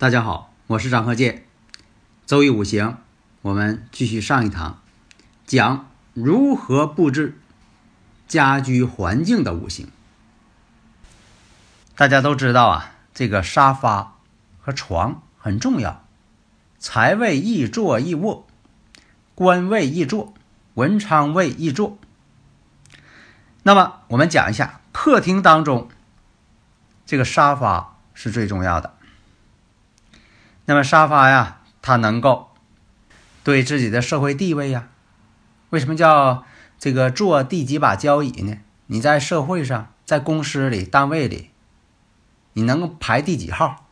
大家好，我是张鹤剑。周易五行，我们继续上一堂，讲如何布置家居环境的五行。大家都知道啊，这个沙发和床很重要，财位易坐易卧，官位易坐，文昌位易坐。那么我们讲一下客厅当中，这个沙发是最重要的。那么沙发呀，它能够对自己的社会地位呀，为什么叫这个坐第几把交椅呢？你在社会上，在公司里、单位里，你能排第几号？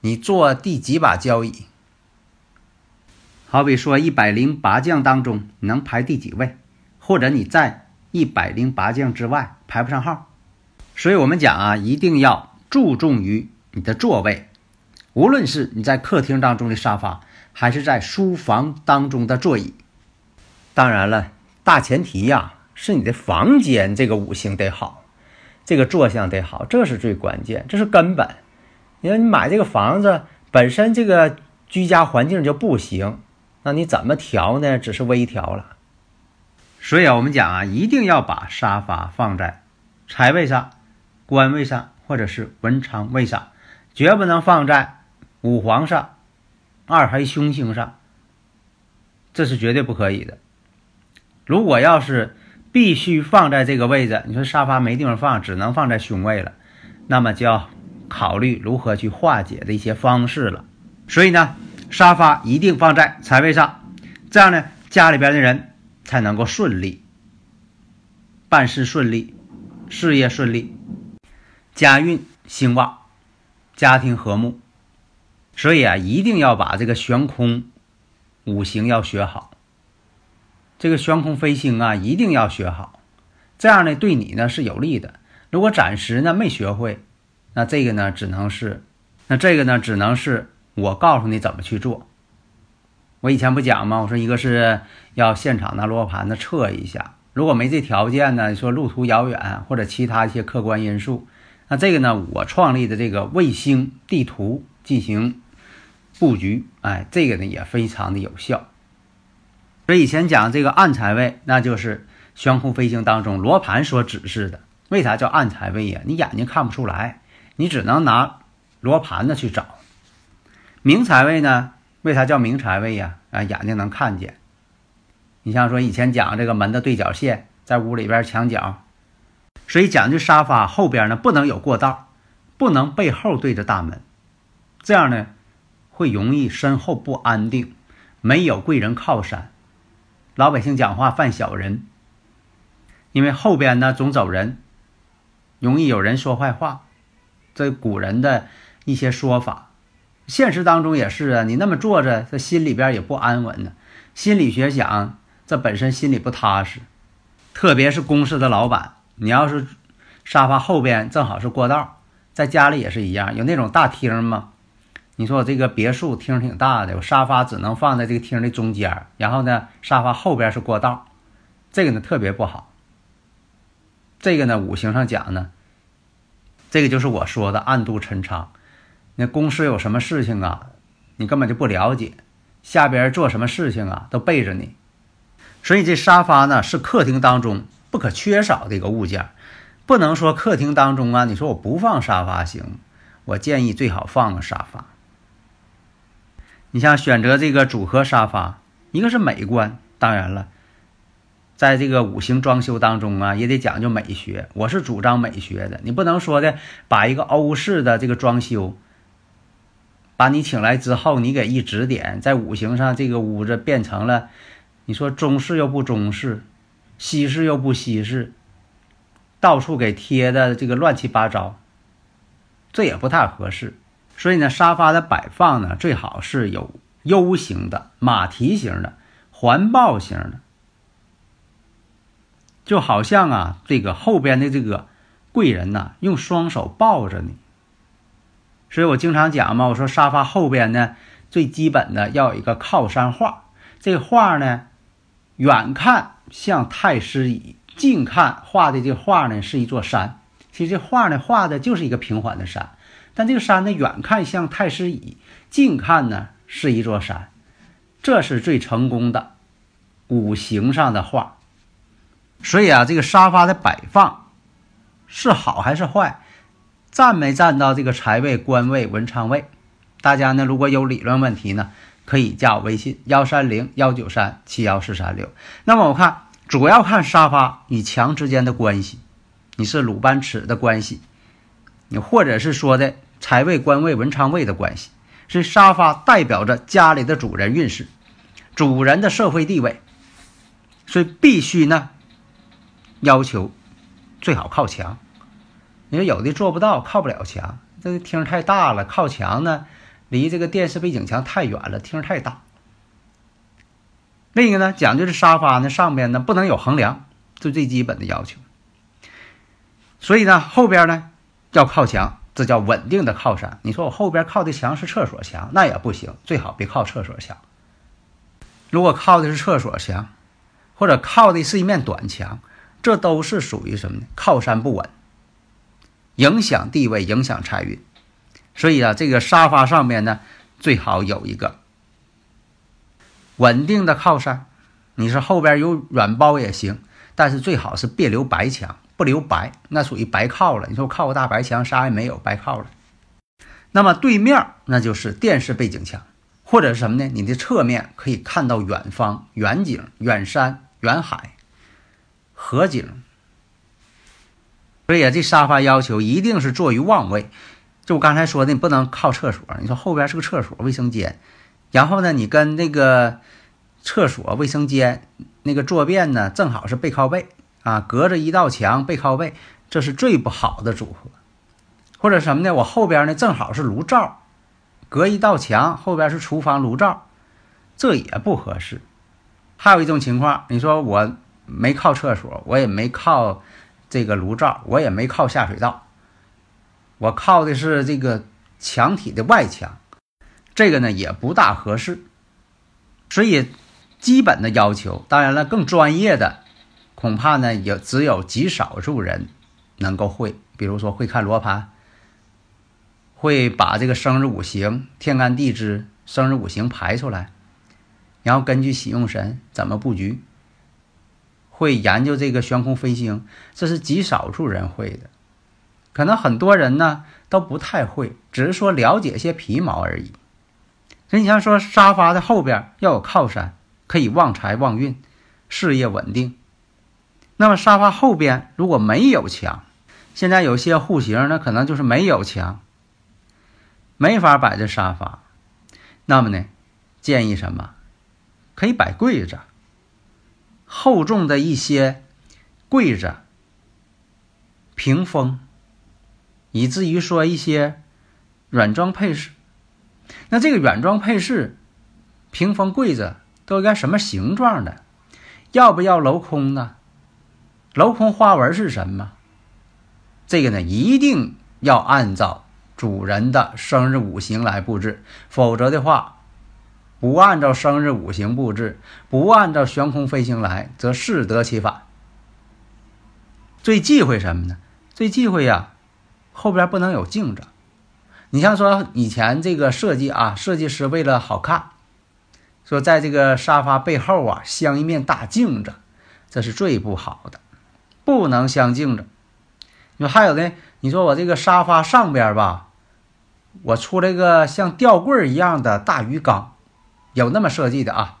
你坐第几把交椅？好比说一百零八将当中，你能排第几位？或者你在一百零八将之外排不上号？所以我们讲啊，一定要注重于你的座位。无论是你在客厅当中的沙发，还是在书房当中的座椅，当然了，大前提呀是你的房间这个五行得好，这个坐向得好，这是最关键，这是根本。你说你买这个房子本身这个居家环境就不行，那你怎么调呢？只是微调了。所以啊，我们讲啊，一定要把沙发放在财位上、官位上或者是文昌位上，绝不能放在。五黄上，二黑凶星上，这是绝对不可以的。如果要是必须放在这个位置，你说沙发没地方放，只能放在凶位了，那么就要考虑如何去化解的一些方式了。所以呢，沙发一定放在财位上，这样呢，家里边的人才能够顺利，办事顺利，事业顺利，家运兴旺，家庭和睦。所以啊，一定要把这个悬空五行要学好。这个悬空飞星啊，一定要学好，这样呢，对你呢是有利的。如果暂时呢没学会，那这个呢只能是，那这个呢只能是我告诉你怎么去做。我以前不讲吗？我说一个是要现场拿罗盘子测一下，如果没这条件呢，说路途遥远或者其他一些客观因素，那这个呢，我创立的这个卫星地图进行。布局，哎，这个呢也非常的有效。所以以前讲这个暗财位，那就是悬空飞行当中罗盘所指示的。为啥叫暗财位呀？你眼睛看不出来，你只能拿罗盘子去找。明财位呢？为啥叫明财位呀？啊，眼睛能看见。你像说以前讲这个门的对角线，在屋里边墙角，所以讲究沙发后边呢不能有过道，不能背后对着大门，这样呢。会容易身后不安定，没有贵人靠山，老百姓讲话犯小人。因为后边呢总走人，容易有人说坏话，这古人的一些说法，现实当中也是啊。你那么坐着，这心里边也不安稳呢。心理学讲，这本身心里不踏实，特别是公司的老板，你要是沙发后边正好是过道，在家里也是一样，有那种大厅吗？你说我这个别墅厅挺大的，我沙发只能放在这个厅的中间，然后呢，沙发后边是过道，这个呢特别不好。这个呢五行上讲呢，这个就是我说的暗度陈仓。那公司有什么事情啊，你根本就不了解，下边做什么事情啊都背着你。所以这沙发呢是客厅当中不可缺少的一个物件，不能说客厅当中啊，你说我不放沙发行，我建议最好放个沙发。你像选择这个组合沙发，一个是美观，当然了，在这个五行装修当中啊，也得讲究美学。我是主张美学的，你不能说的把一个欧式的这个装修，把你请来之后，你给一指点，在五行上这个屋子变成了，你说中式又不中式，西式又不西式，到处给贴的这个乱七八糟，这也不太合适。所以呢，沙发的摆放呢，最好是有 U 型的、马蹄型的、环抱型的，就好像啊，这个后边的这个贵人呐，用双手抱着你。所以我经常讲嘛，我说沙发后边呢，最基本的要有一个靠山画。这画呢，远看像太师椅，近看画的这画呢是一座山。其实这画呢画的就是一个平缓的山。但这个山呢，远看像太师椅，近看呢是一座山，这是最成功的五行上的画。所以啊，这个沙发的摆放是好还是坏，占没占到这个财位、官位、文昌位？大家呢，如果有理论问题呢，可以加我微信幺三零幺九三七幺四三六。那么我看主要看沙发与墙之间的关系，你是鲁班尺的关系，你或者是说的。财位、官位、文昌位的关系，是沙发代表着家里的主人运势，主人的社会地位，所以必须呢要求最好靠墙。你说有的做不到，靠不了墙，这个厅太大了，靠墙呢离这个电视背景墙太远了，厅太大。另一个呢讲究是沙发呢上边呢不能有横梁，这最基本的要求。所以呢后边呢要靠墙。这叫稳定的靠山。你说我后边靠的墙是厕所墙，那也不行，最好别靠厕所墙。如果靠的是厕所墙，或者靠的是一面短墙，这都是属于什么呢？靠山不稳，影响地位，影响财运。所以啊，这个沙发上面呢，最好有一个稳定的靠山。你说后边有软包也行，但是最好是别留白墙。不留白，那属于白靠了。你说我靠个大白墙，啥也没有，白靠了。那么对面那就是电视背景墙，或者是什么呢？你的侧面可以看到远方、远景、远山、远海、河景。所以啊，这沙发要求一定是坐于望位。就我刚才说的，你不能靠厕所。你说后边是个厕所、卫生间，然后呢，你跟那个厕所、卫生间那个坐便呢，正好是背靠背。啊，隔着一道墙背靠背，这是最不好的组合。或者什么呢？我后边呢正好是炉灶，隔一道墙，后边是厨房炉灶，这也不合适。还有一种情况，你说我没靠厕所，我也没靠这个炉灶，我也没靠下水道，我靠的是这个墙体的外墙，这个呢也不大合适。所以基本的要求，当然了，更专业的。恐怕呢，有只有极少数人能够会，比如说会看罗盘，会把这个生日五行、天干地支、生日五行排出来，然后根据喜用神怎么布局，会研究这个悬空飞星，这是极少数人会的，可能很多人呢都不太会，只是说了解些皮毛而已。所以你像说沙发的后边要有靠山，可以旺财旺运，事业稳定。那么沙发后边如果没有墙，现在有些户型呢，可能就是没有墙，没法摆这沙发。那么呢，建议什么？可以摆柜子，厚重的一些柜子、屏风，以至于说一些软装配饰。那这个软装配饰、屏风、柜子都应该什么形状的？要不要镂空呢？镂空花纹是什么？这个呢，一定要按照主人的生日五行来布置，否则的话，不按照生日五行布置，不按照悬空飞行来，则适得其反。最忌讳什么呢？最忌讳呀，后边不能有镜子。你像说以前这个设计啊，设计师为了好看，说在这个沙发背后啊镶一面大镜子，这是最不好的。不能相近着。你说还有呢？你说我这个沙发上边吧，我出来个像吊柜一样的大鱼缸，有那么设计的啊，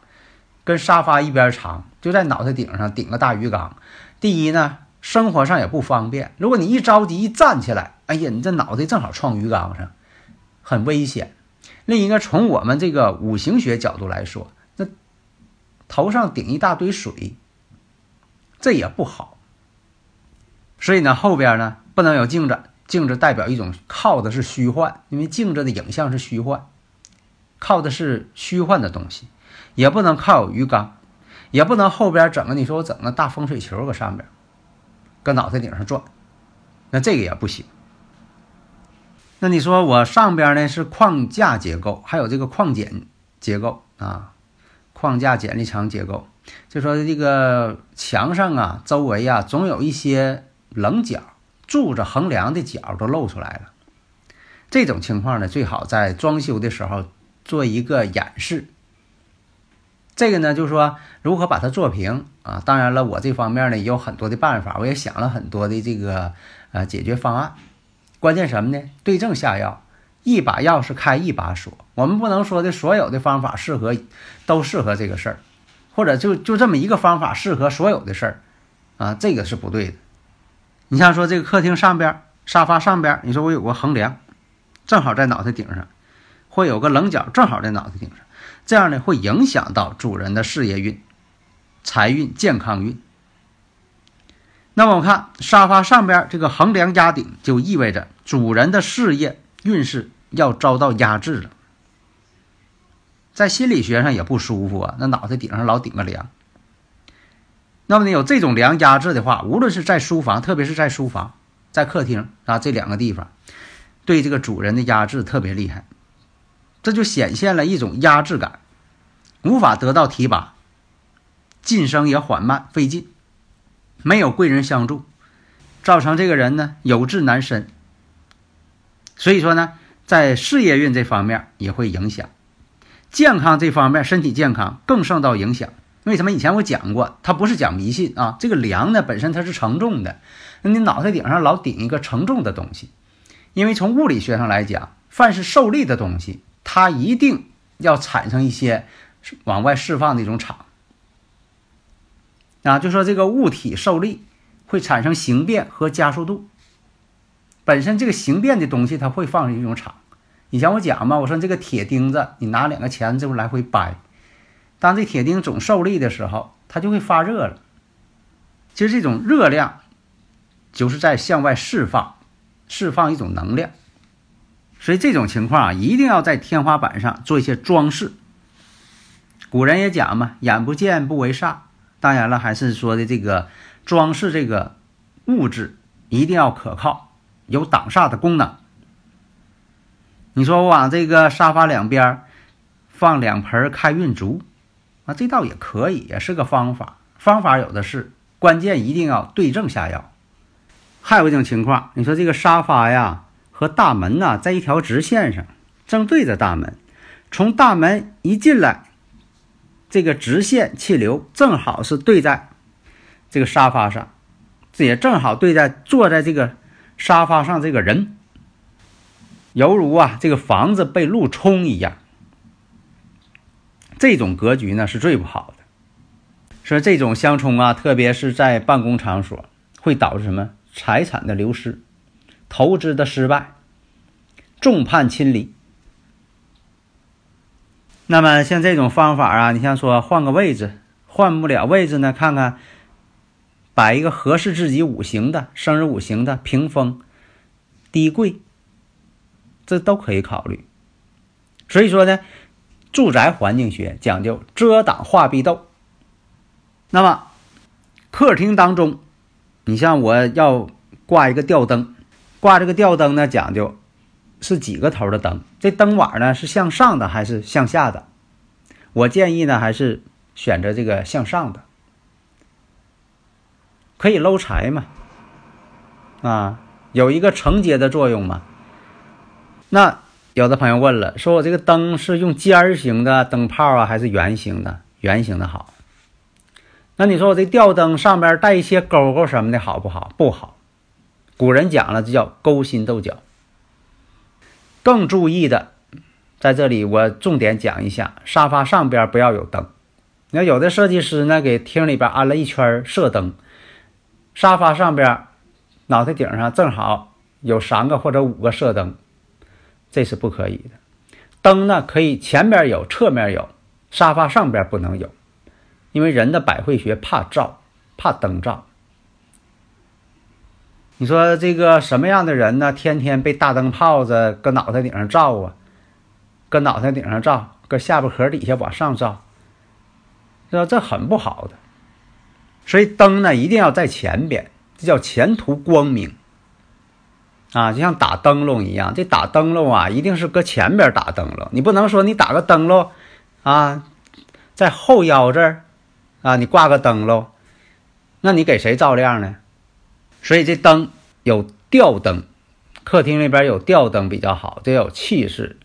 跟沙发一边长，就在脑袋顶上顶个大鱼缸。第一呢，生活上也不方便。如果你一着急一站起来，哎呀，你这脑袋正好撞鱼缸上，很危险。另一个从我们这个五行学角度来说，那头上顶一大堆水，这也不好。所以呢，后边呢不能有镜子，镜子代表一种靠的是虚幻，因为镜子的影像是虚幻，靠的是虚幻的东西，也不能靠有鱼缸，也不能后边整个你说我整个大风水球搁上边，搁脑袋顶上转，那这个也不行。那你说我上边呢是框架结构，还有这个框剪结构啊，框架剪力墙结构，就说这个墙上啊，周围啊总有一些棱角，柱子横梁的角都露出来了。这种情况呢，最好在装修的时候做一个演示。这个呢，就是说如何把它做平啊。当然了，我这方面呢也有很多的办法，我也想了很多的这个呃解决方案。关键什么呢？对症下药，一把钥匙开一把锁。我们不能说的所有的方法适合，都适合这个事儿，或者就就这么一个方法适合所有的事儿，啊，这个是不对的。你像说这个客厅上边沙发上边，你说我有个横梁，正好在脑袋顶上，会有个棱角正好在脑袋顶上，这样呢会影响到主人的事业运、财运、健康运。那么我看沙发上边这个横梁压顶，就意味着主人的事业运势要遭到压制了，在心理学上也不舒服啊。那脑袋顶上老顶个梁，那么你有这种梁压制的话，无论是在书房，特别是在书房、在客厅啊这两个地方，对这个主人的压制特别厉害，这就显现了一种压制感，无法得到提拔，晋升也缓慢费劲。没有贵人相助，造成这个人呢有志难伸。所以说呢，在事业运这方面也会影响，健康这方面身体健康更受到影响。为什么？以前我讲过，它不是讲迷信啊。这个梁呢本身它是承重的，那你脑袋顶上老顶一个承重的东西，因为从物理学上来讲，凡是受力的东西，它一定要产生一些往外释放的一种场。啊，就说这个物体受力会产生形变和加速度。本身这个形变的东西，它会放出一种场。以前我讲嘛，我说这个铁钉子，你拿两个钳子来回掰，当这铁钉总受力的时候，它就会发热了。其实这种热量就是在向外释放，释放一种能量。所以这种情况啊，一定要在天花板上做一些装饰。古人也讲嘛，眼不见不为煞。当然了，还是说的这个装饰这个物质一定要可靠，有挡煞的功能。你说我往这个沙发两边放两盆开运竹啊，这倒也可以，也是个方法。方法有的是，关键一定要对症下药。还有一种情况，你说这个沙发呀和大门呐在一条直线上，正对着大门，从大门一进来。这个直线气流正好是对在这个沙发上，这也正好对在坐在这个沙发上这个人，犹如啊这个房子被路冲一样。这种格局呢是最不好的，说这种相冲啊，特别是在办公场所，会导致什么财产的流失、投资的失败、众叛亲离。那么像这种方法啊，你像说换个位置，换不了位置呢，看看摆一个合适自己五行的生日五行的屏风、低柜，这都可以考虑。所以说呢，住宅环境学讲究遮挡化壁斗。那么客厅当中，你像我要挂一个吊灯，挂这个吊灯呢，讲究。是几个头的灯？这灯碗呢是向上的还是向下的？我建议呢还是选择这个向上的，可以搂财嘛，啊，有一个承接的作用嘛。那有的朋友问了，说我这个灯是用尖儿型的灯泡啊，还是圆形的？圆形的好。那你说我这吊灯上边带一些勾勾什么的好不好？不好。古人讲了，这叫勾心斗角。更注意的，在这里我重点讲一下，沙发上边不要有灯。你看有的设计师呢，给厅里边安了一圈射灯，沙发上边脑袋顶上正好有三个或者五个射灯，这是不可以的。灯呢可以前边有，侧面有，沙发上边不能有，因为人的百会穴怕照，怕灯照。你说这个什么样的人呢？天天被大灯泡子搁脑袋顶上照啊，搁脑袋顶上照，搁下巴壳底下往上照，这这很不好的。所以灯呢一定要在前边，这叫前途光明啊，就像打灯笼一样。这打灯笼啊，一定是搁前边打灯笼，你不能说你打个灯笼啊，在后腰这儿啊，你挂个灯笼，那你给谁照亮呢？所以这灯有吊灯，客厅里边有吊灯比较好，这有气势，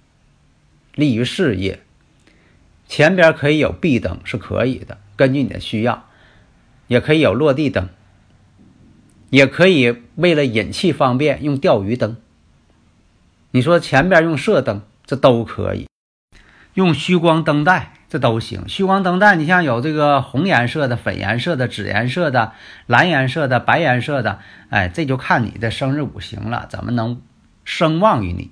利于事业。前边可以有壁灯是可以的，根据你的需要，也可以有落地灯，也可以为了引气方便用钓鱼灯。你说前边用射灯，这都可以，用虚光灯带。这都行，虚光灯带，你像有这个红颜色的、粉颜色的、紫颜色的、蓝颜色的、白颜色的，哎，这就看你的生日五行了，怎么能声旺于你？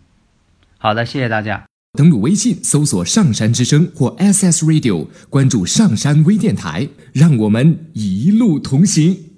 好的，谢谢大家。登录微信搜索“上山之声”或 SS Radio，关注上山微电台，让我们一路同行。